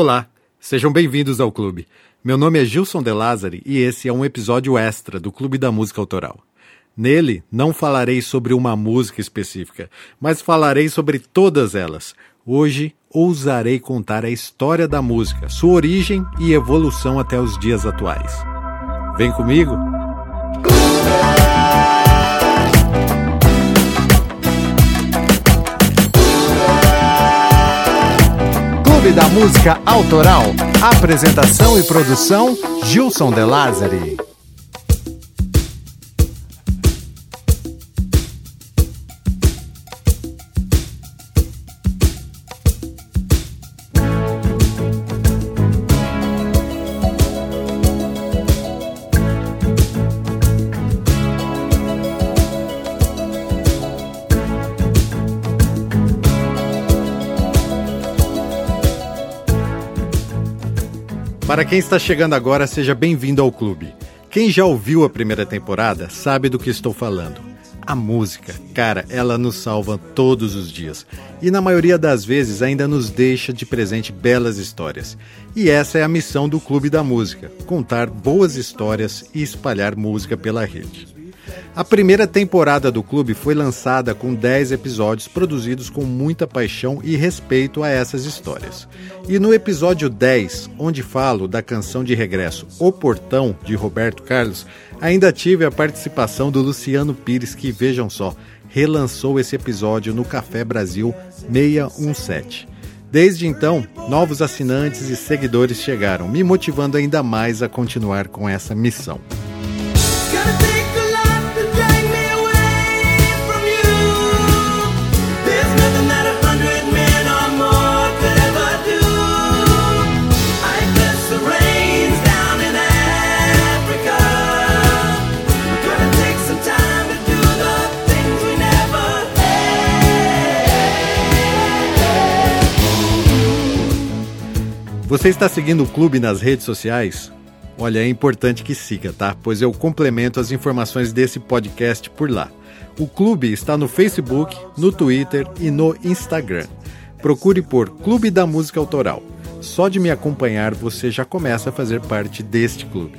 Olá, sejam bem-vindos ao clube. Meu nome é Gilson De Lázari e esse é um episódio extra do Clube da Música Autoral. Nele, não falarei sobre uma música específica, mas falarei sobre todas elas. Hoje, ousarei contar a história da música, sua origem e evolução até os dias atuais. Vem comigo? Clube da Música Autoral. Apresentação e produção: Gilson De Lázari. Para quem está chegando agora, seja bem-vindo ao clube. Quem já ouviu a primeira temporada sabe do que estou falando. A música, cara, ela nos salva todos os dias e na maioria das vezes ainda nos deixa de presente belas histórias. E essa é a missão do Clube da Música: contar boas histórias e espalhar música pela rede. A primeira temporada do clube foi lançada com 10 episódios produzidos com muita paixão e respeito a essas histórias. E no episódio 10, onde falo da canção de regresso O Portão, de Roberto Carlos, ainda tive a participação do Luciano Pires, que vejam só, relançou esse episódio no Café Brasil 617. Desde então, novos assinantes e seguidores chegaram, me motivando ainda mais a continuar com essa missão. Você está seguindo o clube nas redes sociais? Olha, é importante que siga, tá? Pois eu complemento as informações desse podcast por lá. O clube está no Facebook, no Twitter e no Instagram. Procure por Clube da Música Autoral. Só de me acompanhar você já começa a fazer parte deste clube.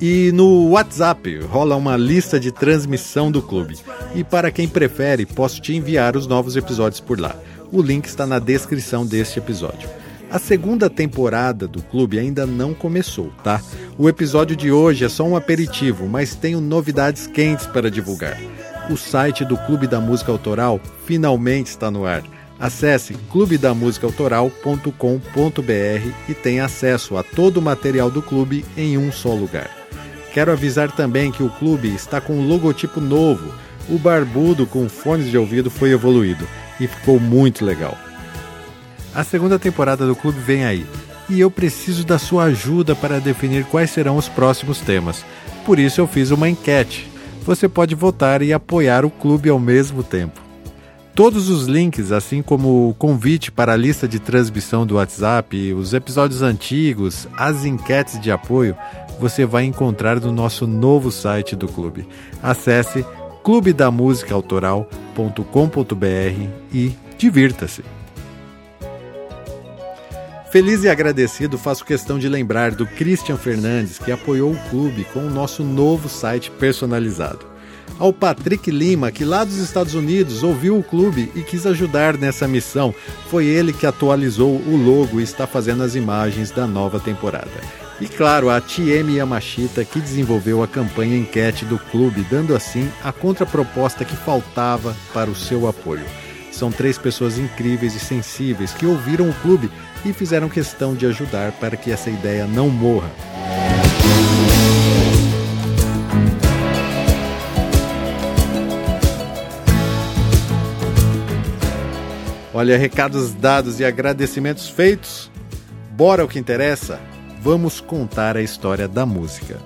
E no WhatsApp rola uma lista de transmissão do clube. E para quem prefere, posso te enviar os novos episódios por lá. O link está na descrição deste episódio. A segunda temporada do clube ainda não começou, tá? O episódio de hoje é só um aperitivo, mas tenho novidades quentes para divulgar. O site do Clube da Música Autoral finalmente está no ar. Acesse clubedamusicaautoral.com.br e tenha acesso a todo o material do clube em um só lugar. Quero avisar também que o clube está com um logotipo novo. O barbudo com fones de ouvido foi evoluído e ficou muito legal. A segunda temporada do clube vem aí, e eu preciso da sua ajuda para definir quais serão os próximos temas. Por isso eu fiz uma enquete. Você pode votar e apoiar o clube ao mesmo tempo. Todos os links, assim como o convite para a lista de transmissão do WhatsApp, os episódios antigos, as enquetes de apoio, você vai encontrar no nosso novo site do clube. Acesse clubedamusicaautoral.com.br e divirta-se. Feliz e agradecido, faço questão de lembrar do Christian Fernandes, que apoiou o clube com o nosso novo site personalizado. Ao Patrick Lima, que lá dos Estados Unidos ouviu o clube e quis ajudar nessa missão, foi ele que atualizou o logo e está fazendo as imagens da nova temporada. E claro, a TM Yamashita, que desenvolveu a campanha enquete do clube, dando assim a contraproposta que faltava para o seu apoio. São três pessoas incríveis e sensíveis que ouviram o clube e fizeram questão de ajudar para que essa ideia não morra. Olha, recados dados e agradecimentos feitos. Bora ao que interessa? Vamos contar a história da música.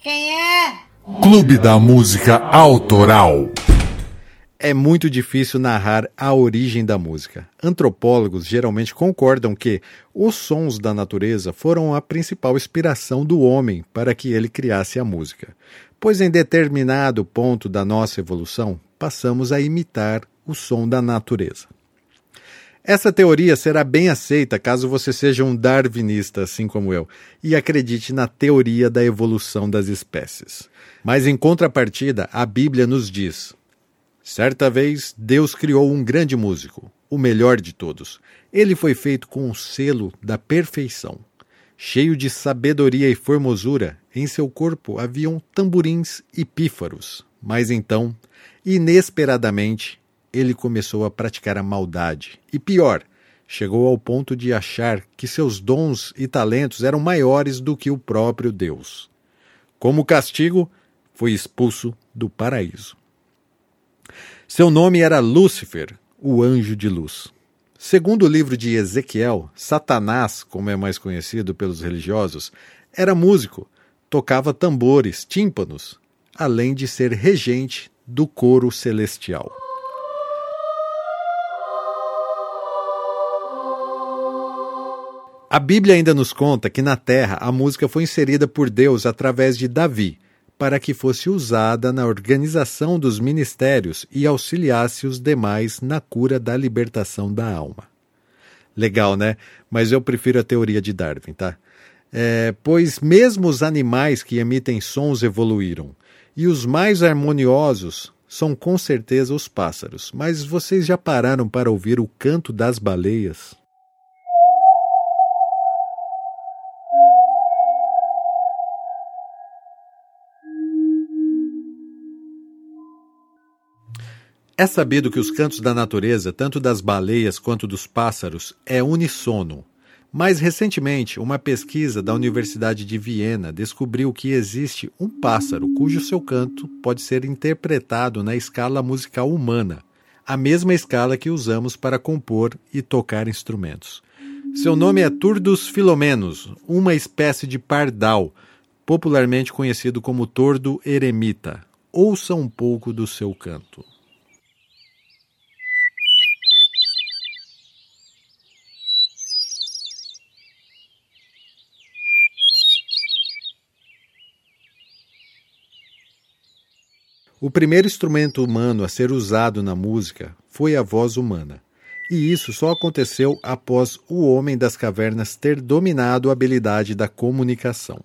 Quem é? Clube da Música Autoral. É muito difícil narrar a origem da música. Antropólogos geralmente concordam que os sons da natureza foram a principal inspiração do homem para que ele criasse a música, pois em determinado ponto da nossa evolução passamos a imitar o som da natureza. Essa teoria será bem aceita caso você seja um darwinista, assim como eu, e acredite na teoria da evolução das espécies. Mas em contrapartida, a Bíblia nos diz: certa vez Deus criou um grande músico, o melhor de todos. Ele foi feito com o selo da perfeição. Cheio de sabedoria e formosura, em seu corpo haviam tamborins e pífaros. Mas então, inesperadamente, ele começou a praticar a maldade. E pior, chegou ao ponto de achar que seus dons e talentos eram maiores do que o próprio Deus. Como castigo, foi expulso do paraíso. Seu nome era Lúcifer, o anjo de luz. Segundo o livro de Ezequiel, Satanás, como é mais conhecido pelos religiosos, era músico, tocava tambores, tímpanos, além de ser regente do coro celestial. A Bíblia ainda nos conta que na terra a música foi inserida por Deus através de Davi, para que fosse usada na organização dos ministérios e auxiliasse os demais na cura da libertação da alma. Legal, né? Mas eu prefiro a teoria de Darwin, tá? É, pois mesmo os animais que emitem sons evoluíram, e os mais harmoniosos são com certeza os pássaros. Mas vocês já pararam para ouvir o canto das baleias? É sabido que os cantos da natureza, tanto das baleias quanto dos pássaros, é unissono. Mais recentemente, uma pesquisa da Universidade de Viena descobriu que existe um pássaro cujo seu canto pode ser interpretado na escala musical humana, a mesma escala que usamos para compor e tocar instrumentos. Seu nome é Turdus filomenos, uma espécie de pardal, popularmente conhecido como tordo eremita. Ouça um pouco do seu canto. O primeiro instrumento humano a ser usado na música foi a voz humana. E isso só aconteceu após o homem das cavernas ter dominado a habilidade da comunicação.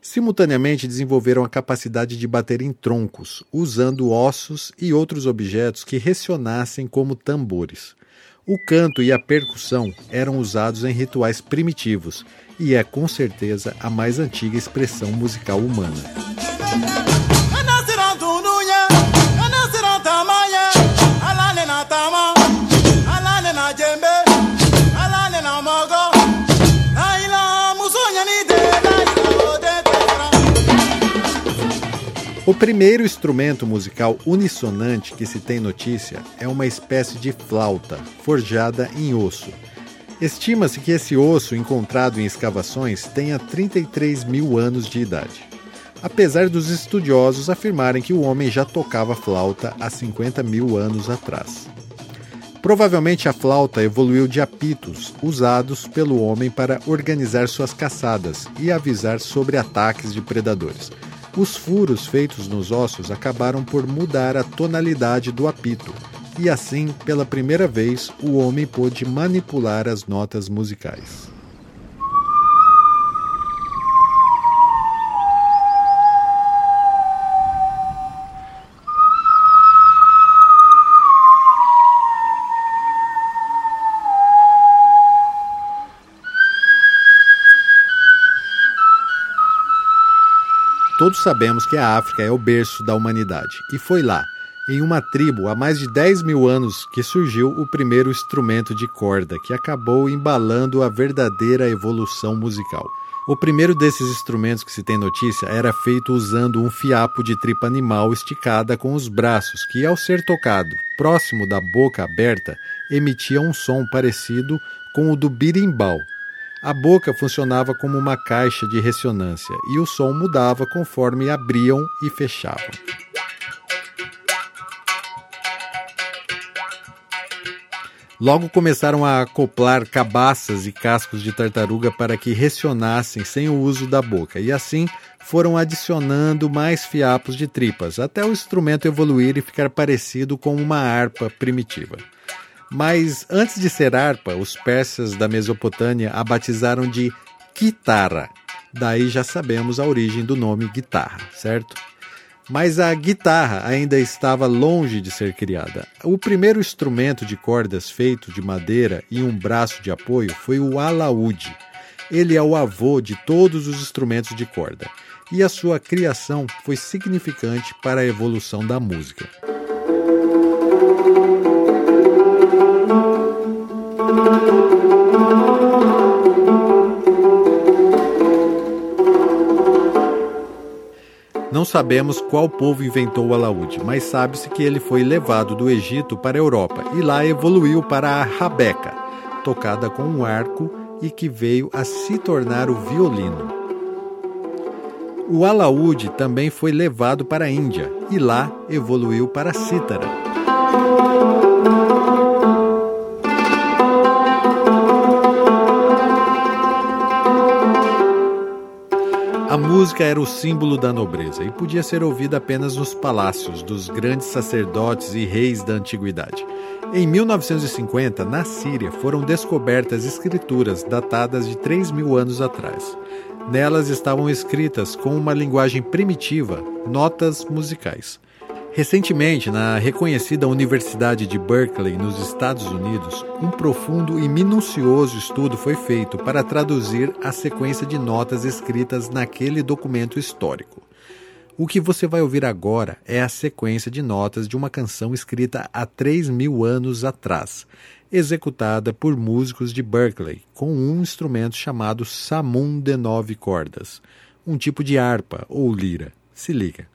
Simultaneamente desenvolveram a capacidade de bater em troncos, usando ossos e outros objetos que ressonassem como tambores. O canto e a percussão eram usados em rituais primitivos e é com certeza a mais antiga expressão musical humana. O primeiro instrumento musical unissonante que se tem notícia é uma espécie de flauta, forjada em osso. Estima-se que esse osso, encontrado em escavações, tenha 33 mil anos de idade. Apesar dos estudiosos afirmarem que o homem já tocava flauta há 50 mil anos atrás. Provavelmente a flauta evoluiu de apitos usados pelo homem para organizar suas caçadas e avisar sobre ataques de predadores. Os furos feitos nos ossos acabaram por mudar a tonalidade do apito, e assim, pela primeira vez, o homem pôde manipular as notas musicais. Todos sabemos que a África é o berço da humanidade, e foi lá, em uma tribo há mais de 10 mil anos, que surgiu o primeiro instrumento de corda, que acabou embalando a verdadeira evolução musical. O primeiro desses instrumentos que se tem notícia era feito usando um fiapo de tripa animal esticada com os braços, que, ao ser tocado próximo da boca aberta, emitia um som parecido com o do birimbau, a boca funcionava como uma caixa de ressonância e o som mudava conforme abriam e fechavam. Logo começaram a acoplar cabaças e cascos de tartaruga para que ressonassem sem o uso da boca, e assim foram adicionando mais fiapos de tripas, até o instrumento evoluir e ficar parecido com uma harpa primitiva. Mas antes de ser harpa, os persas da Mesopotâmia a batizaram de guitarra. Daí já sabemos a origem do nome guitarra, certo? Mas a guitarra ainda estava longe de ser criada. O primeiro instrumento de cordas feito de madeira e um braço de apoio foi o alaúde. Ele é o avô de todos os instrumentos de corda, e a sua criação foi significante para a evolução da música. Não sabemos qual povo inventou o alaúde, mas sabe-se que ele foi levado do Egito para a Europa e lá evoluiu para a rabeca, tocada com um arco e que veio a se tornar o violino. O alaúde também foi levado para a Índia e lá evoluiu para a cítara. A música era o símbolo da nobreza e podia ser ouvida apenas nos palácios dos grandes sacerdotes e reis da antiguidade. Em 1950, na Síria, foram descobertas escrituras datadas de 3 mil anos atrás. Nelas estavam escritas com uma linguagem primitiva notas musicais. Recentemente, na reconhecida Universidade de Berkeley, nos Estados Unidos, um profundo e minucioso estudo foi feito para traduzir a sequência de notas escritas naquele documento histórico. O que você vai ouvir agora é a sequência de notas de uma canção escrita há 3 mil anos atrás, executada por músicos de Berkeley, com um instrumento chamado samum de nove cordas, um tipo de harpa ou lira. Se liga.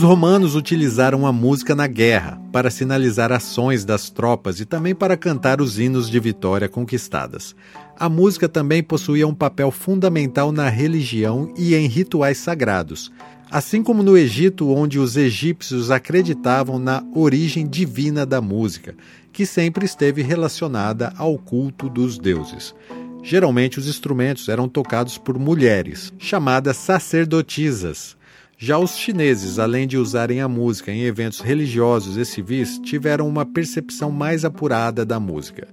Os romanos utilizaram a música na guerra para sinalizar ações das tropas e também para cantar os hinos de vitória conquistadas. A música também possuía um papel fundamental na religião e em rituais sagrados, assim como no Egito, onde os egípcios acreditavam na origem divina da música, que sempre esteve relacionada ao culto dos deuses. Geralmente, os instrumentos eram tocados por mulheres, chamadas sacerdotisas, já os chineses, além de usarem a música em eventos religiosos e civis, tiveram uma percepção mais apurada da música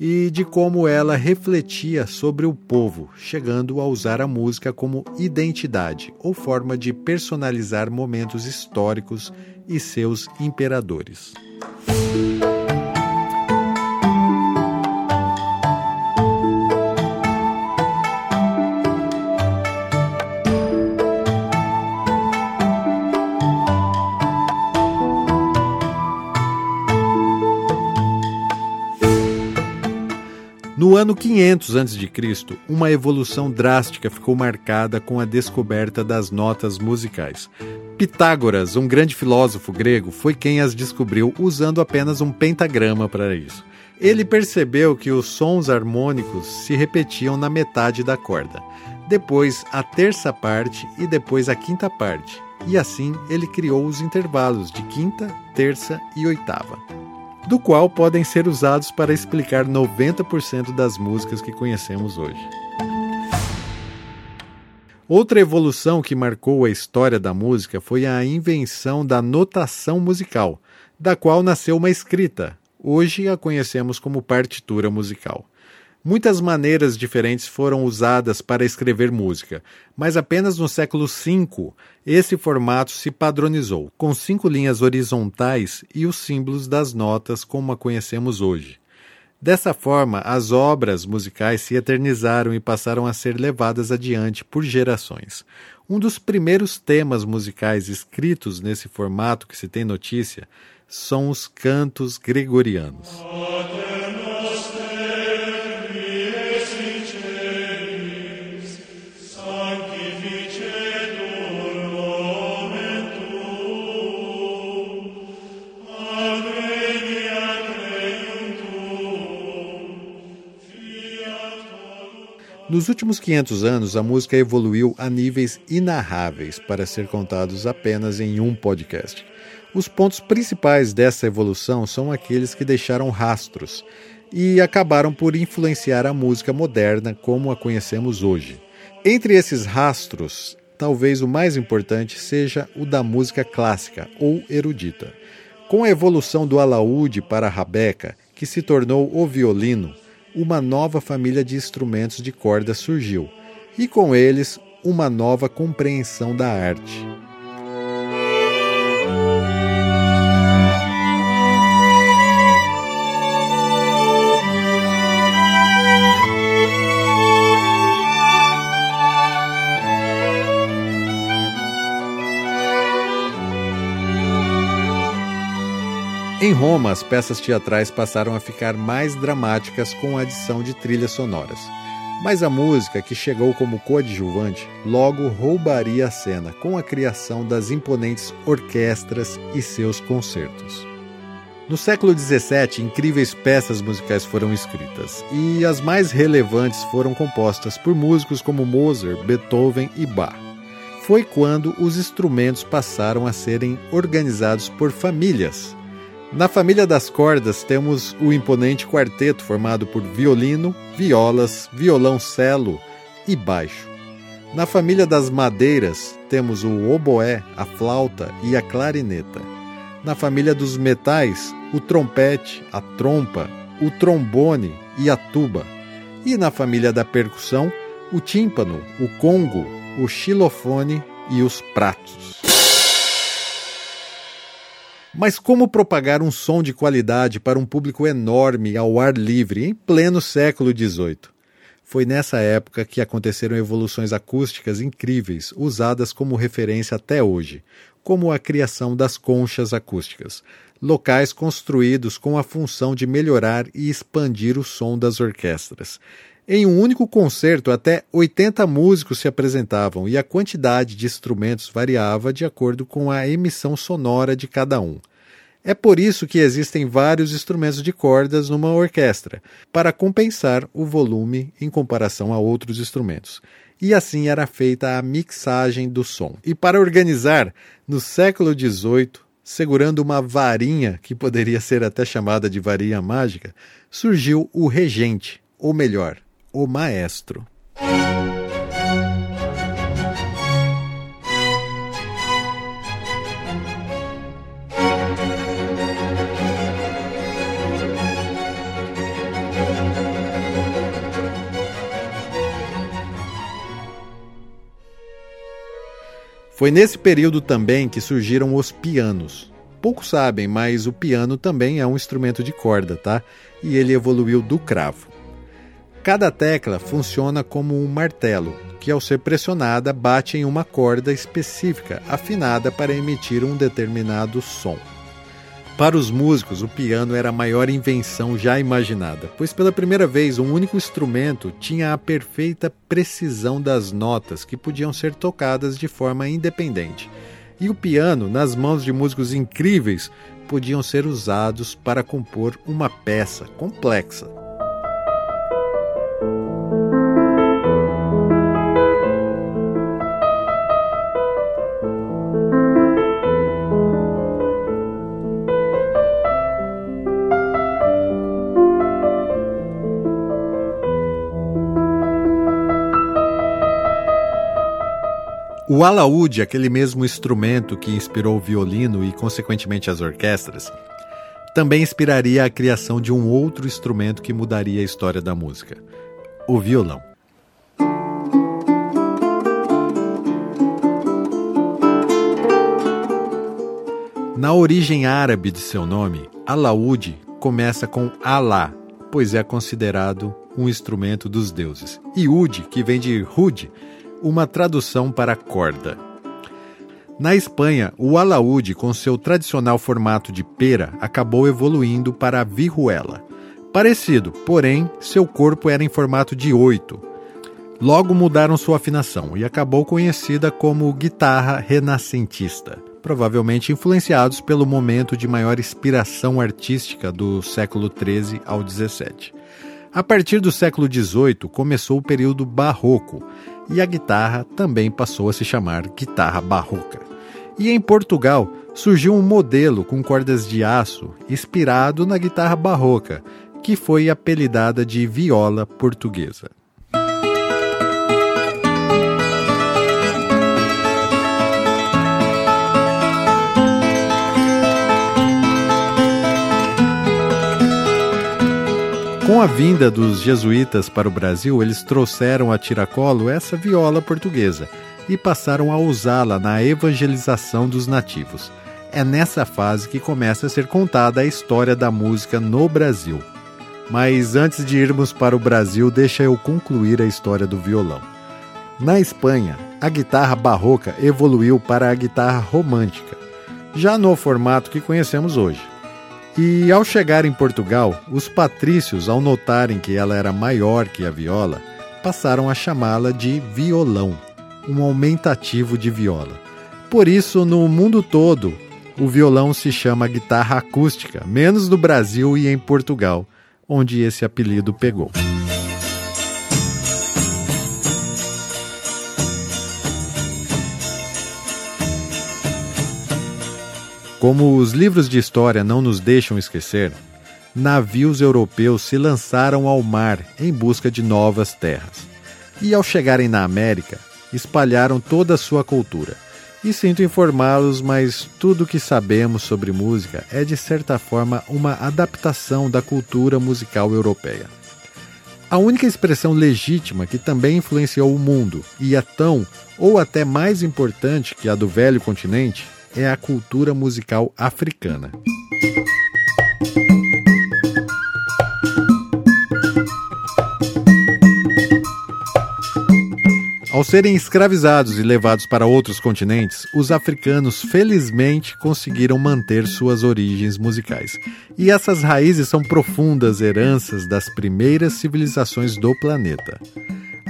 e de como ela refletia sobre o povo, chegando a usar a música como identidade ou forma de personalizar momentos históricos e seus imperadores. No ano 500 a.C., uma evolução drástica ficou marcada com a descoberta das notas musicais. Pitágoras, um grande filósofo grego, foi quem as descobriu usando apenas um pentagrama para isso. Ele percebeu que os sons harmônicos se repetiam na metade da corda, depois a terça parte e depois a quinta parte. E assim ele criou os intervalos de quinta, terça e oitava do qual podem ser usados para explicar 90% das músicas que conhecemos hoje. Outra evolução que marcou a história da música foi a invenção da notação musical, da qual nasceu uma escrita. Hoje a conhecemos como partitura musical. Muitas maneiras diferentes foram usadas para escrever música, mas apenas no século V esse formato se padronizou, com cinco linhas horizontais e os símbolos das notas como a conhecemos hoje. Dessa forma, as obras musicais se eternizaram e passaram a ser levadas adiante por gerações. Um dos primeiros temas musicais escritos nesse formato que se tem notícia são os cantos gregorianos. Nos últimos 500 anos, a música evoluiu a níveis inarráveis para ser contados apenas em um podcast. Os pontos principais dessa evolução são aqueles que deixaram rastros e acabaram por influenciar a música moderna como a conhecemos hoje. Entre esses rastros, talvez o mais importante seja o da música clássica ou erudita. Com a evolução do alaúde para a rabeca, que se tornou o violino, uma nova família de instrumentos de corda surgiu, e com eles uma nova compreensão da arte. Em Roma, as peças teatrais passaram a ficar mais dramáticas com a adição de trilhas sonoras. Mas a música, que chegou como coadjuvante, logo roubaria a cena com a criação das imponentes orquestras e seus concertos. No século XVII, incríveis peças musicais foram escritas, e as mais relevantes foram compostas por músicos como Mozart, Beethoven e Bach. Foi quando os instrumentos passaram a serem organizados por famílias, na família das cordas temos o imponente quarteto formado por violino, violas, violoncelo e baixo. Na família das madeiras temos o oboé, a flauta e a clarineta. Na família dos metais, o trompete, a trompa, o trombone e a tuba. E na família da percussão, o tímpano, o congo, o xilofone e os pratos. Mas como propagar um som de qualidade para um público enorme ao ar livre em pleno século XVIII? Foi nessa época que aconteceram evoluções acústicas incríveis, usadas como referência até hoje, como a criação das conchas acústicas, locais construídos com a função de melhorar e expandir o som das orquestras. Em um único concerto, até 80 músicos se apresentavam e a quantidade de instrumentos variava de acordo com a emissão sonora de cada um. É por isso que existem vários instrumentos de cordas numa orquestra, para compensar o volume em comparação a outros instrumentos. E assim era feita a mixagem do som. E para organizar, no século XVIII, segurando uma varinha, que poderia ser até chamada de varinha mágica, surgiu o regente, ou melhor, o maestro. Foi nesse período também que surgiram os pianos. Poucos sabem, mas o piano também é um instrumento de corda, tá? E ele evoluiu do cravo. Cada tecla funciona como um martelo, que ao ser pressionada bate em uma corda específica, afinada para emitir um determinado som. Para os músicos, o piano era a maior invenção já imaginada, pois pela primeira vez um único instrumento tinha a perfeita precisão das notas que podiam ser tocadas de forma independente. E o piano, nas mãos de músicos incríveis, podiam ser usados para compor uma peça complexa. O alaúde, aquele mesmo instrumento que inspirou o violino e, consequentemente, as orquestras, também inspiraria a criação de um outro instrumento que mudaria a história da música: o violão. Na origem árabe de seu nome, alaúde começa com Alá, pois é considerado um instrumento dos deuses, e Ud, que vem de Hud, uma tradução para corda. Na Espanha, o alaúde, com seu tradicional formato de pera, acabou evoluindo para a vihuela. Parecido, porém, seu corpo era em formato de oito. Logo mudaram sua afinação e acabou conhecida como guitarra renascentista, provavelmente influenciados pelo momento de maior inspiração artística do século XIII ao XVII. A partir do século XVIII começou o período barroco e a guitarra também passou a se chamar guitarra barroca. E em Portugal surgiu um modelo com cordas de aço inspirado na guitarra barroca, que foi apelidada de viola portuguesa. Com a vinda dos jesuítas para o Brasil, eles trouxeram a tiracolo essa viola portuguesa e passaram a usá-la na evangelização dos nativos. É nessa fase que começa a ser contada a história da música no Brasil. Mas antes de irmos para o Brasil, deixa eu concluir a história do violão. Na Espanha, a guitarra barroca evoluiu para a guitarra romântica, já no formato que conhecemos hoje. E ao chegar em Portugal, os patrícios, ao notarem que ela era maior que a viola, passaram a chamá-la de violão, um aumentativo de viola. Por isso, no mundo todo, o violão se chama guitarra acústica, menos no Brasil e em Portugal, onde esse apelido pegou. Como os livros de história não nos deixam esquecer, navios europeus se lançaram ao mar em busca de novas terras. E ao chegarem na América, espalharam toda a sua cultura. E sinto informá-los, mas tudo o que sabemos sobre música é de certa forma uma adaptação da cultura musical europeia. A única expressão legítima que também influenciou o mundo e é tão ou até mais importante que a do velho continente é a cultura musical africana. Ao serem escravizados e levados para outros continentes, os africanos felizmente conseguiram manter suas origens musicais. E essas raízes são profundas heranças das primeiras civilizações do planeta.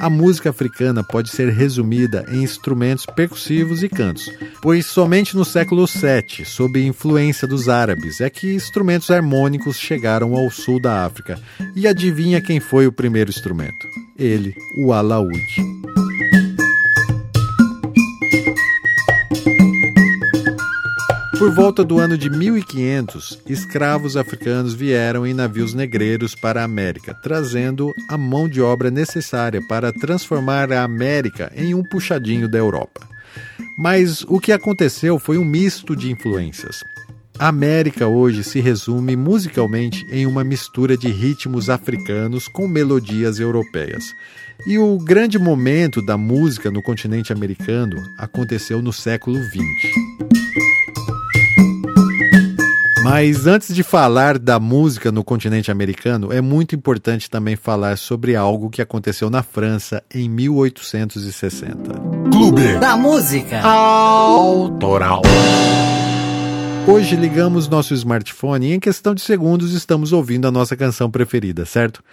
A música africana pode ser resumida em instrumentos percussivos e cantos, pois somente no século VII, sob influência dos árabes, é que instrumentos harmônicos chegaram ao sul da África. E adivinha quem foi o primeiro instrumento? Ele, o alaúde. Por volta do ano de 1500, escravos africanos vieram em navios negreiros para a América, trazendo a mão de obra necessária para transformar a América em um puxadinho da Europa. Mas o que aconteceu foi um misto de influências. A América hoje se resume musicalmente em uma mistura de ritmos africanos com melodias europeias. E o grande momento da música no continente americano aconteceu no século XX. Mas antes de falar da música no continente americano, é muito importante também falar sobre algo que aconteceu na França em 1860. Clube da Música Autoral. Hoje ligamos nosso smartphone e em questão de segundos estamos ouvindo a nossa canção preferida, certo?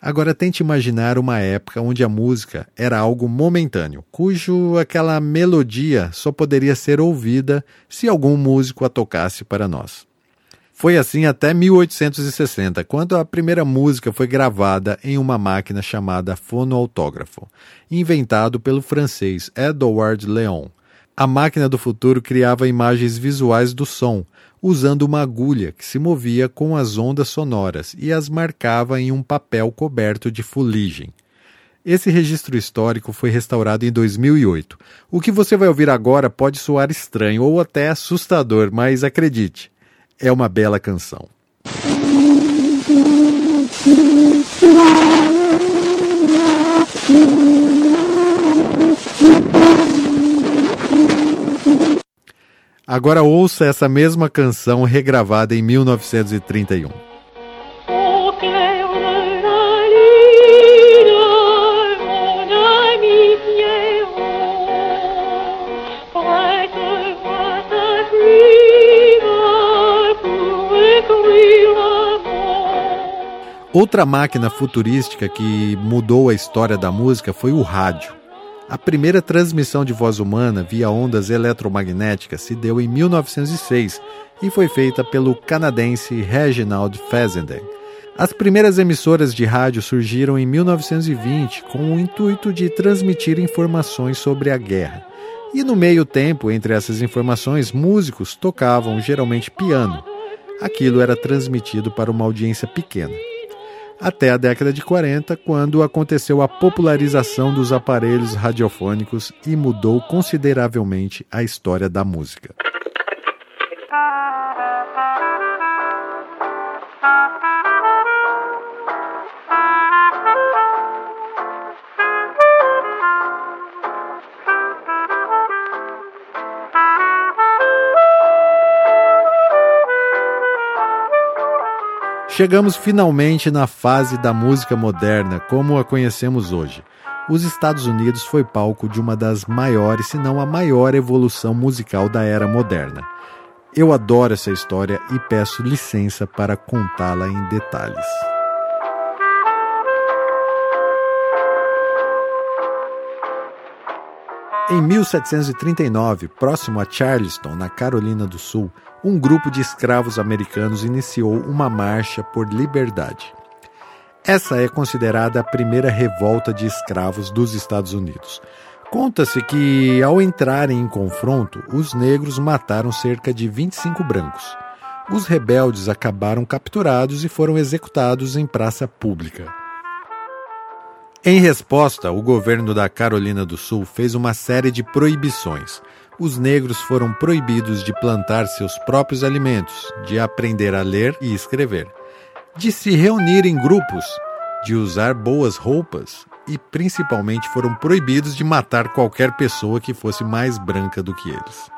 Agora tente imaginar uma época onde a música era algo momentâneo, cujo aquela melodia só poderia ser ouvida se algum músico a tocasse para nós. Foi assim até 1860, quando a primeira música foi gravada em uma máquina chamada fonoautógrafo, inventado pelo francês Edouard Léon. A máquina do futuro criava imagens visuais do som, usando uma agulha que se movia com as ondas sonoras e as marcava em um papel coberto de fuligem. Esse registro histórico foi restaurado em 2008. O que você vai ouvir agora pode soar estranho ou até assustador, mas acredite, é uma bela canção. Agora ouça essa mesma canção regravada em 1931. Outra máquina futurística que mudou a história da música foi o rádio. A primeira transmissão de voz humana via ondas eletromagnéticas se deu em 1906 e foi feita pelo canadense Reginald Fessenden. As primeiras emissoras de rádio surgiram em 1920 com o intuito de transmitir informações sobre a guerra. E no meio tempo, entre essas informações, músicos tocavam geralmente piano. Aquilo era transmitido para uma audiência pequena. Até a década de 40, quando aconteceu a popularização dos aparelhos radiofônicos e mudou consideravelmente a história da música. Chegamos finalmente na fase da música moderna como a conhecemos hoje. Os Estados Unidos foi palco de uma das maiores, se não a maior evolução musical da era moderna. Eu adoro essa história e peço licença para contá-la em detalhes. Em 1739, próximo a Charleston, na Carolina do Sul, um grupo de escravos americanos iniciou uma marcha por liberdade. Essa é considerada a primeira revolta de escravos dos Estados Unidos. Conta-se que, ao entrarem em confronto, os negros mataram cerca de 25 brancos. Os rebeldes acabaram capturados e foram executados em praça pública. Em resposta, o governo da Carolina do Sul fez uma série de proibições. Os negros foram proibidos de plantar seus próprios alimentos, de aprender a ler e escrever, de se reunir em grupos, de usar boas roupas e, principalmente, foram proibidos de matar qualquer pessoa que fosse mais branca do que eles.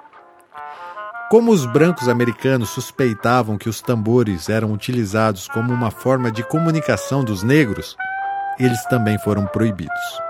Como os brancos americanos suspeitavam que os tambores eram utilizados como uma forma de comunicação dos negros, eles também foram proibidos.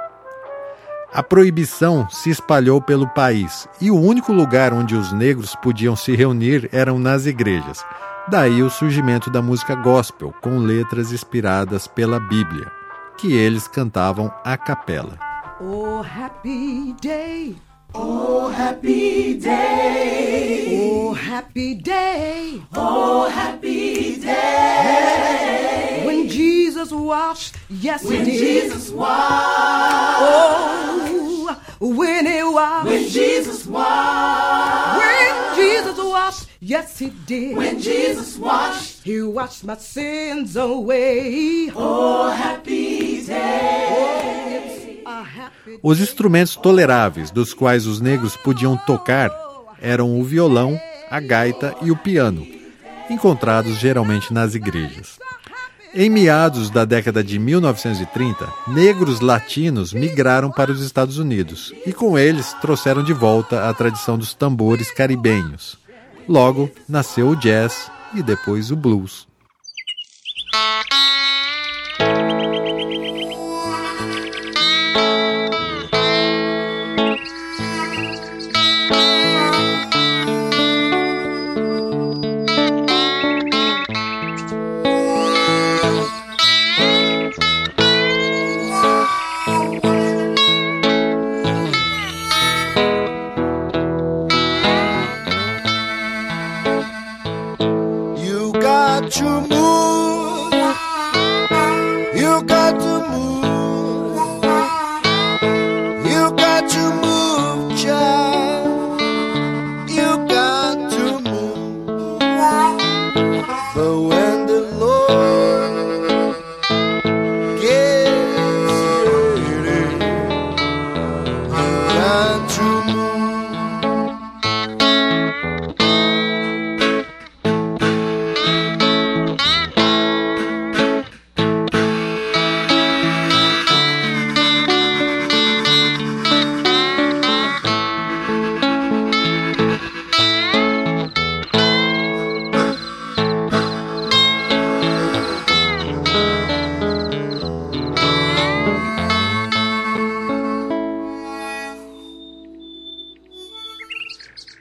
A proibição se espalhou pelo país e o único lugar onde os negros podiam se reunir eram nas igrejas. Daí o surgimento da música gospel, com letras inspiradas pela Bíblia, que eles cantavam a capela. Oh, happy day. Oh, happy day. Oh, happy day. Oh, happy day. When Jesus washed, yes, when he did. Jesus washed. Oh, when he washed. When Jesus washed. When Jesus washed, yes, he did. When Jesus washed. He washed my sins away. Oh, happy day. Oh, Os instrumentos toleráveis dos quais os negros podiam tocar eram o violão, a gaita e o piano, encontrados geralmente nas igrejas. Em meados da década de 1930, negros latinos migraram para os Estados Unidos e com eles trouxeram de volta a tradição dos tambores caribenhos. Logo nasceu o jazz e depois o blues.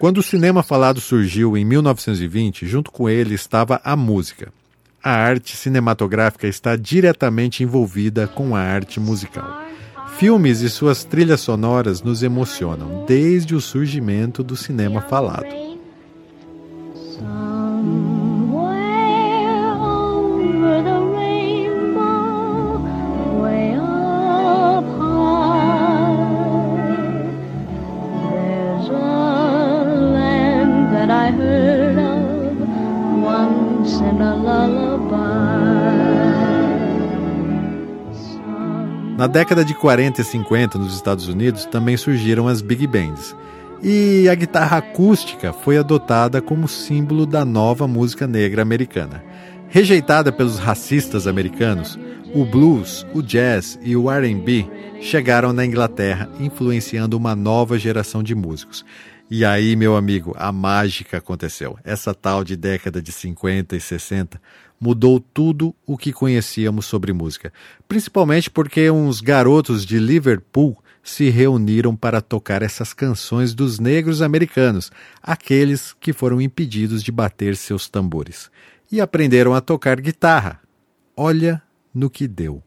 Quando o cinema falado surgiu em 1920, junto com ele estava a música. A arte cinematográfica está diretamente envolvida com a arte musical. Filmes e suas trilhas sonoras nos emocionam desde o surgimento do cinema falado. Na década de 40 e 50 nos Estados Unidos também surgiram as big bands. E a guitarra acústica foi adotada como símbolo da nova música negra americana. Rejeitada pelos racistas americanos, o blues, o jazz e o RB chegaram na Inglaterra, influenciando uma nova geração de músicos. E aí, meu amigo, a mágica aconteceu. Essa tal de década de 50 e 60 mudou tudo o que conhecíamos sobre música, principalmente porque uns garotos de Liverpool se reuniram para tocar essas canções dos negros americanos, aqueles que foram impedidos de bater seus tambores, e aprenderam a tocar guitarra. Olha no que deu.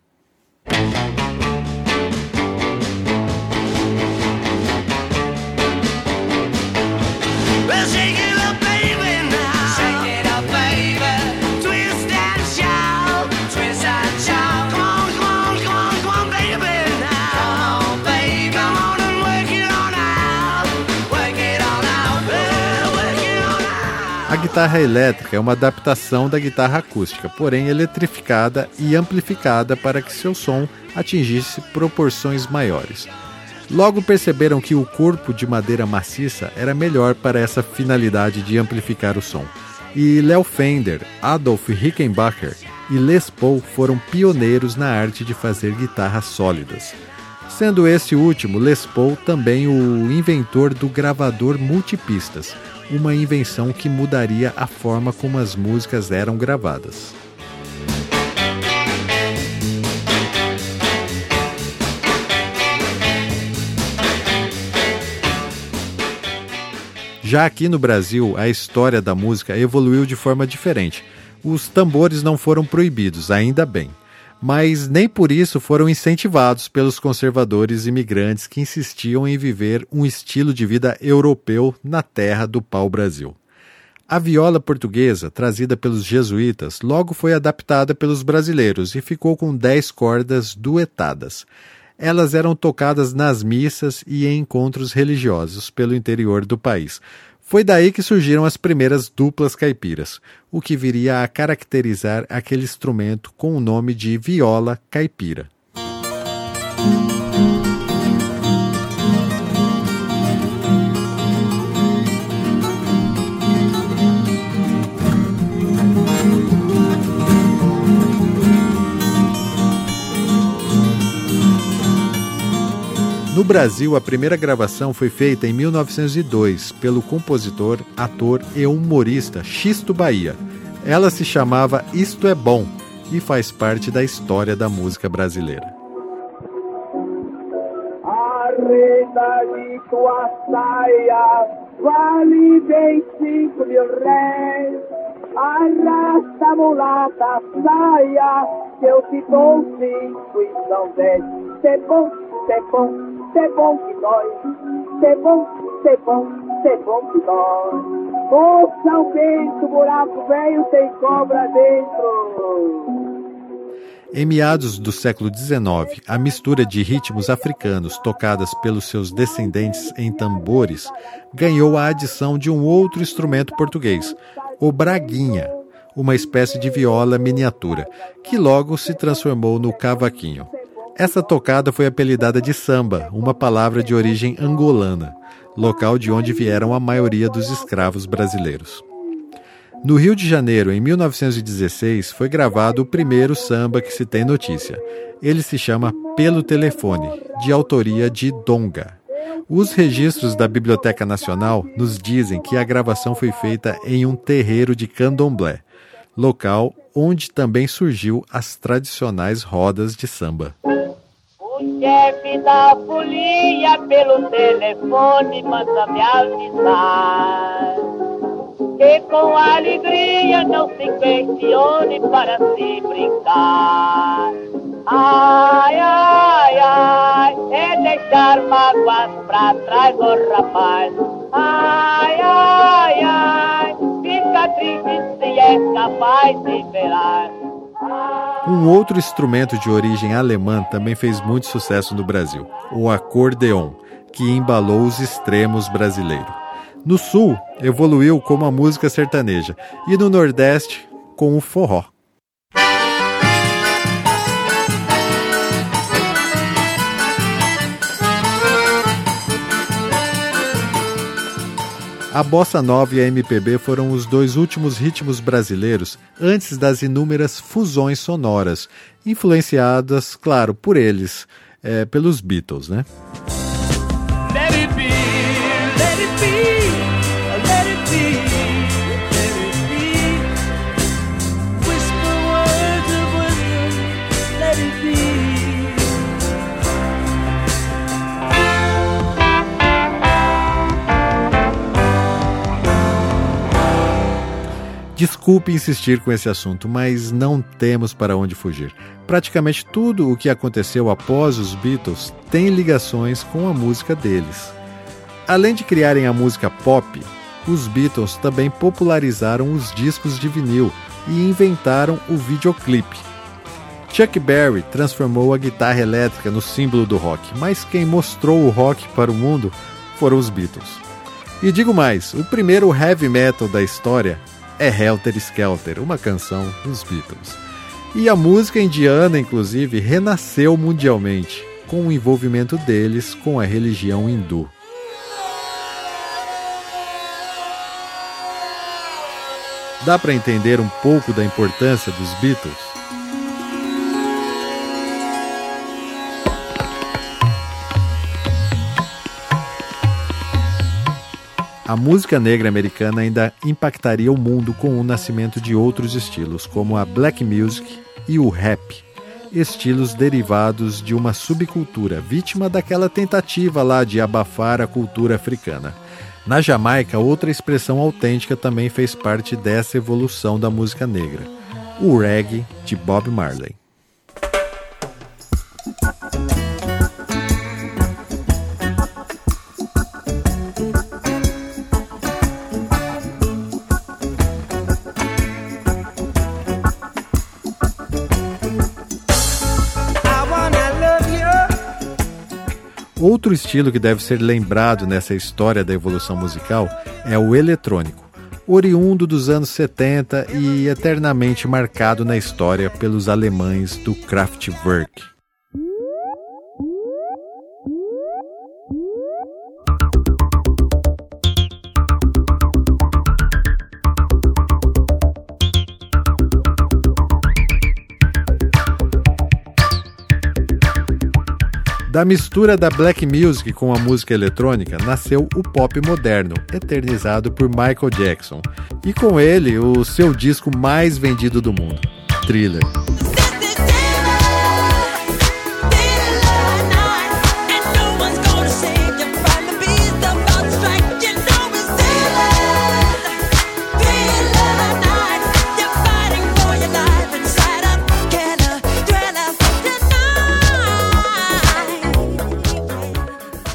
Guitarra elétrica é uma adaptação da guitarra acústica, porém eletrificada e amplificada para que seu som atingisse proporções maiores. Logo perceberam que o corpo de madeira maciça era melhor para essa finalidade de amplificar o som. E Léo Fender, Adolf Rickenbacker e Les Paul foram pioneiros na arte de fazer guitarras sólidas. Sendo esse último, Les Paul também o inventor do gravador multipistas, uma invenção que mudaria a forma como as músicas eram gravadas. Já aqui no Brasil, a história da música evoluiu de forma diferente. Os tambores não foram proibidos, ainda bem mas nem por isso foram incentivados pelos conservadores imigrantes que insistiam em viver um estilo de vida europeu na terra do pau-brasil. A viola portuguesa, trazida pelos jesuítas, logo foi adaptada pelos brasileiros e ficou com dez cordas duetadas. Elas eram tocadas nas missas e em encontros religiosos pelo interior do país, foi daí que surgiram as primeiras duplas caipiras, o que viria a caracterizar aquele instrumento com o nome de viola caipira. Brasil, a primeira gravação foi feita em 1902 pelo compositor, ator e humorista Xisto Bahia. Ela se chamava Isto é Bom e faz parte da história da música brasileira. De tua saia, vale bem cinco mil réis. Arrasta a mulata, saia, que eu te dou cinco e dez. Bom, bom, ser bom que dói, ser bom, ser bom, ser bom que dói. Ô São Bento, buraco velho tem cobra dentro. Em meados do século XIX, a mistura de ritmos africanos tocadas pelos seus descendentes em tambores ganhou a adição de um outro instrumento português, o braguinha, uma espécie de viola miniatura, que logo se transformou no cavaquinho. Essa tocada foi apelidada de samba, uma palavra de origem angolana, local de onde vieram a maioria dos escravos brasileiros. No Rio de Janeiro, em 1916, foi gravado o primeiro samba que se tem notícia. Ele se chama Pelo Telefone, de autoria de Donga. Os registros da Biblioteca Nacional nos dizem que a gravação foi feita em um terreiro de candomblé, local onde também surgiu as tradicionais rodas de samba chefe da folia pelo telefone manda me avisar que com alegria não se questione para se brincar. Ai, ai, ai, é deixar mágoas pra trás, ô oh, rapaz. Ai, ai, ai, fica triste se é capaz de velar. Um outro instrumento de origem alemã também fez muito sucesso no Brasil, o acordeon, que embalou os extremos brasileiros. No sul, evoluiu como a música sertaneja e no nordeste, com o forró. A bossa nova e a MPB foram os dois últimos ritmos brasileiros antes das inúmeras fusões sonoras, influenciadas, claro, por eles, é, pelos Beatles, né? Desculpe insistir com esse assunto, mas não temos para onde fugir. Praticamente tudo o que aconteceu após os Beatles tem ligações com a música deles. Além de criarem a música pop, os Beatles também popularizaram os discos de vinil e inventaram o videoclipe. Chuck Berry transformou a guitarra elétrica no símbolo do rock, mas quem mostrou o rock para o mundo foram os Beatles. E digo mais: o primeiro heavy metal da história é Helter Skelter, uma canção dos Beatles. E a música indiana, inclusive, renasceu mundialmente com o envolvimento deles com a religião hindu. Dá para entender um pouco da importância dos Beatles? A música negra americana ainda impactaria o mundo com o nascimento de outros estilos, como a black music e o rap, estilos derivados de uma subcultura, vítima daquela tentativa lá de abafar a cultura africana. Na Jamaica, outra expressão autêntica também fez parte dessa evolução da música negra, o reggae de Bob Marley. Outro estilo que deve ser lembrado nessa história da evolução musical é o eletrônico, oriundo dos anos 70 e eternamente marcado na história pelos alemães do Kraftwerk. Da mistura da black music com a música eletrônica nasceu o pop moderno, eternizado por Michael Jackson, e com ele o seu disco mais vendido do mundo, Thriller.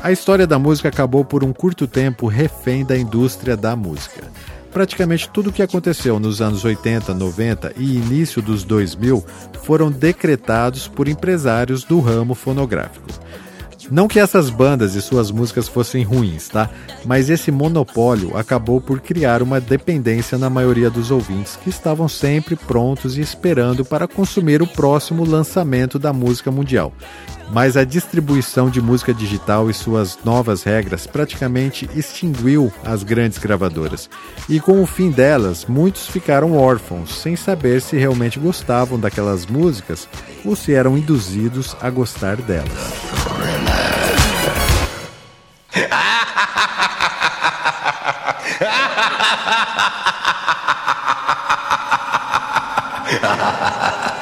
A história da música acabou por um curto tempo refém da indústria da música. Praticamente tudo o que aconteceu nos anos 80, 90 e início dos 2000 foram decretados por empresários do ramo fonográfico. Não que essas bandas e suas músicas fossem ruins, tá? Mas esse monopólio acabou por criar uma dependência na maioria dos ouvintes que estavam sempre prontos e esperando para consumir o próximo lançamento da música mundial mas a distribuição de música digital e suas novas regras praticamente extinguiu as grandes gravadoras. E com o fim delas, muitos ficaram órfãos, sem saber se realmente gostavam daquelas músicas ou se eram induzidos a gostar delas.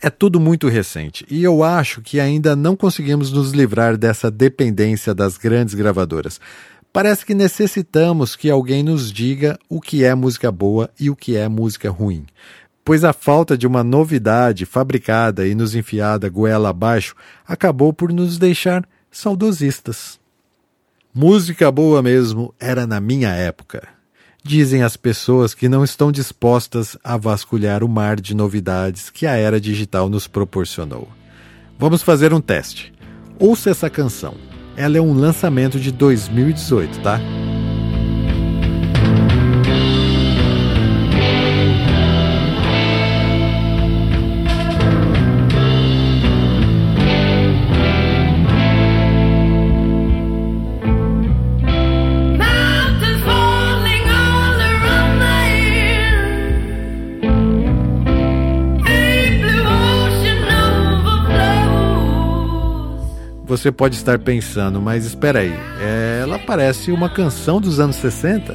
É tudo muito recente e eu acho que ainda não conseguimos nos livrar dessa dependência das grandes gravadoras. Parece que necessitamos que alguém nos diga o que é música boa e o que é música ruim. Pois a falta de uma novidade fabricada e nos enfiada goela abaixo acabou por nos deixar saudosistas. Música boa mesmo era na minha época dizem as pessoas que não estão dispostas a vasculhar o mar de novidades que a era digital nos proporcionou. Vamos fazer um teste. Ouça essa canção. Ela é um lançamento de 2018, tá? Você pode estar pensando, mas espera aí, ela parece uma canção dos anos 60?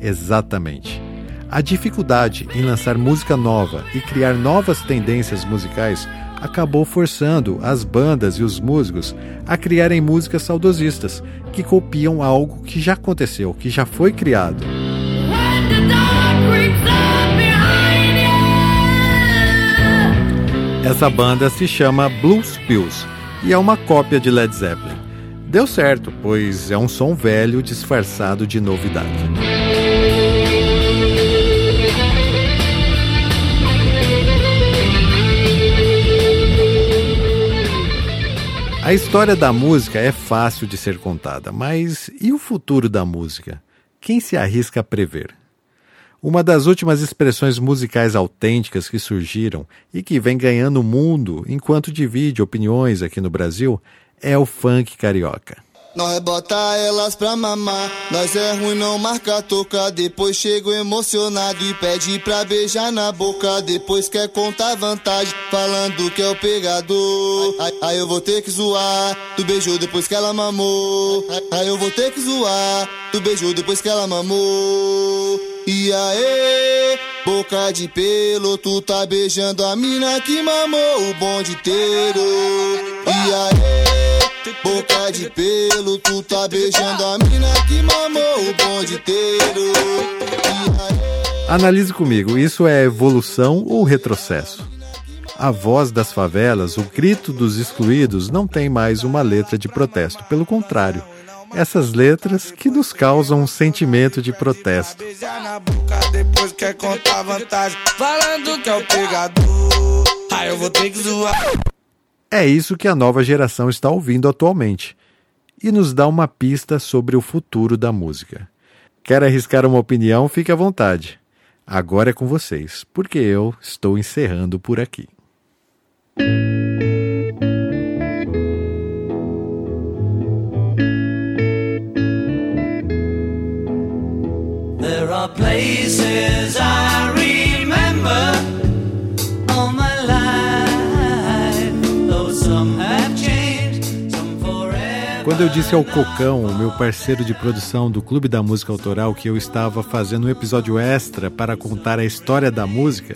Exatamente. A dificuldade em lançar música nova e criar novas tendências musicais acabou forçando as bandas e os músicos a criarem músicas saudosistas que copiam algo que já aconteceu, que já foi criado. Essa banda se chama Blues Pills e é uma cópia de Led Zeppelin. Deu certo, pois é um som velho disfarçado de novidade. A história da música é fácil de ser contada, mas e o futuro da música? Quem se arrisca a prever? Uma das últimas expressões musicais autênticas que surgiram e que vem ganhando o mundo enquanto divide opiniões aqui no Brasil é o funk carioca. Nós bota elas pra mamar, nós é ruim não marca toca, depois chego emocionado e pede pra beijar na boca, depois quer contar vantagem, falando que é o pegador. Aí, aí eu vou ter que zoar, tu beijou depois que ela mamou. Aí eu vou ter que zoar, tu beijou depois que ela mamou. E aí, boca de pelo, tu tá beijando a mina que mamou o bonde inteiro. E aí, boca de pelo, tu tá beijando a mina que mamou o bonde inteiro. Analise comigo, isso é evolução ou retrocesso? A voz das favelas, o grito dos excluídos, não tem mais uma letra de protesto. Pelo contrário, essas letras que nos causam um sentimento de protesto. É isso que a nova geração está ouvindo atualmente e nos dá uma pista sobre o futuro da música. Quer arriscar uma opinião? Fique à vontade. Agora é com vocês, porque eu estou encerrando por aqui. Quando eu disse ao Cocão, meu parceiro de produção do Clube da Música Autoral, que eu estava fazendo um episódio extra para contar a história da música,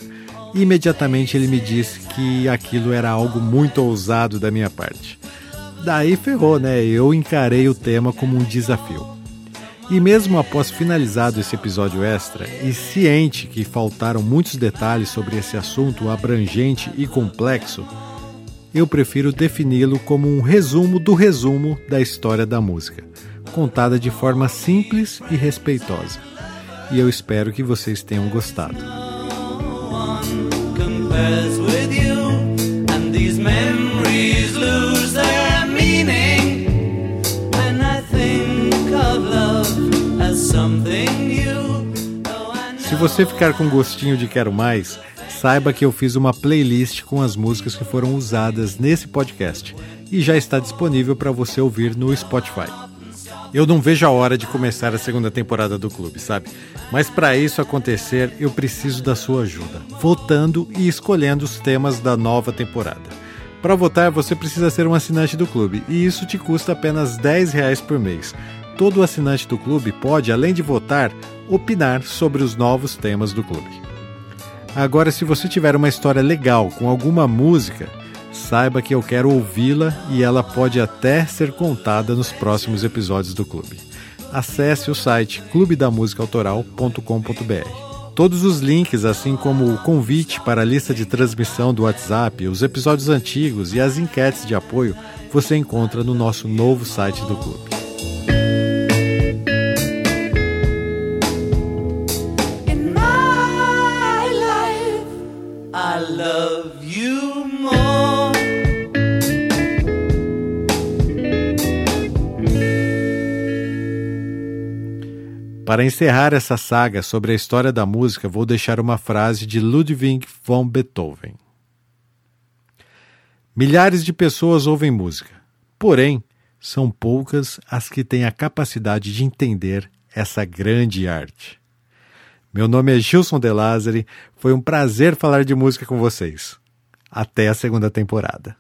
imediatamente ele me disse que aquilo era algo muito ousado da minha parte. Daí ferrou, né? Eu encarei o tema como um desafio. E mesmo após finalizado esse episódio extra e ciente que faltaram muitos detalhes sobre esse assunto abrangente e complexo, eu prefiro defini-lo como um resumo do resumo da história da música, contada de forma simples e respeitosa. E eu espero que vocês tenham gostado. Se você ficar com gostinho de quero mais, saiba que eu fiz uma playlist com as músicas que foram usadas nesse podcast e já está disponível para você ouvir no Spotify. Eu não vejo a hora de começar a segunda temporada do clube, sabe? Mas para isso acontecer, eu preciso da sua ajuda, votando e escolhendo os temas da nova temporada. Para votar, você precisa ser um assinante do clube e isso te custa apenas 10 reais por mês todo assinante do clube pode, além de votar, opinar sobre os novos temas do clube. Agora, se você tiver uma história legal com alguma música, saiba que eu quero ouvi-la e ela pode até ser contada nos próximos episódios do clube. Acesse o site clubedamusicaautoral.com.br. Todos os links, assim como o convite para a lista de transmissão do WhatsApp, os episódios antigos e as enquetes de apoio, você encontra no nosso novo site do clube. Para encerrar essa saga sobre a história da música, vou deixar uma frase de Ludwig von Beethoven. Milhares de pessoas ouvem música, porém, são poucas as que têm a capacidade de entender essa grande arte. Meu nome é Gilson De Lázari, foi um prazer falar de música com vocês. Até a segunda temporada.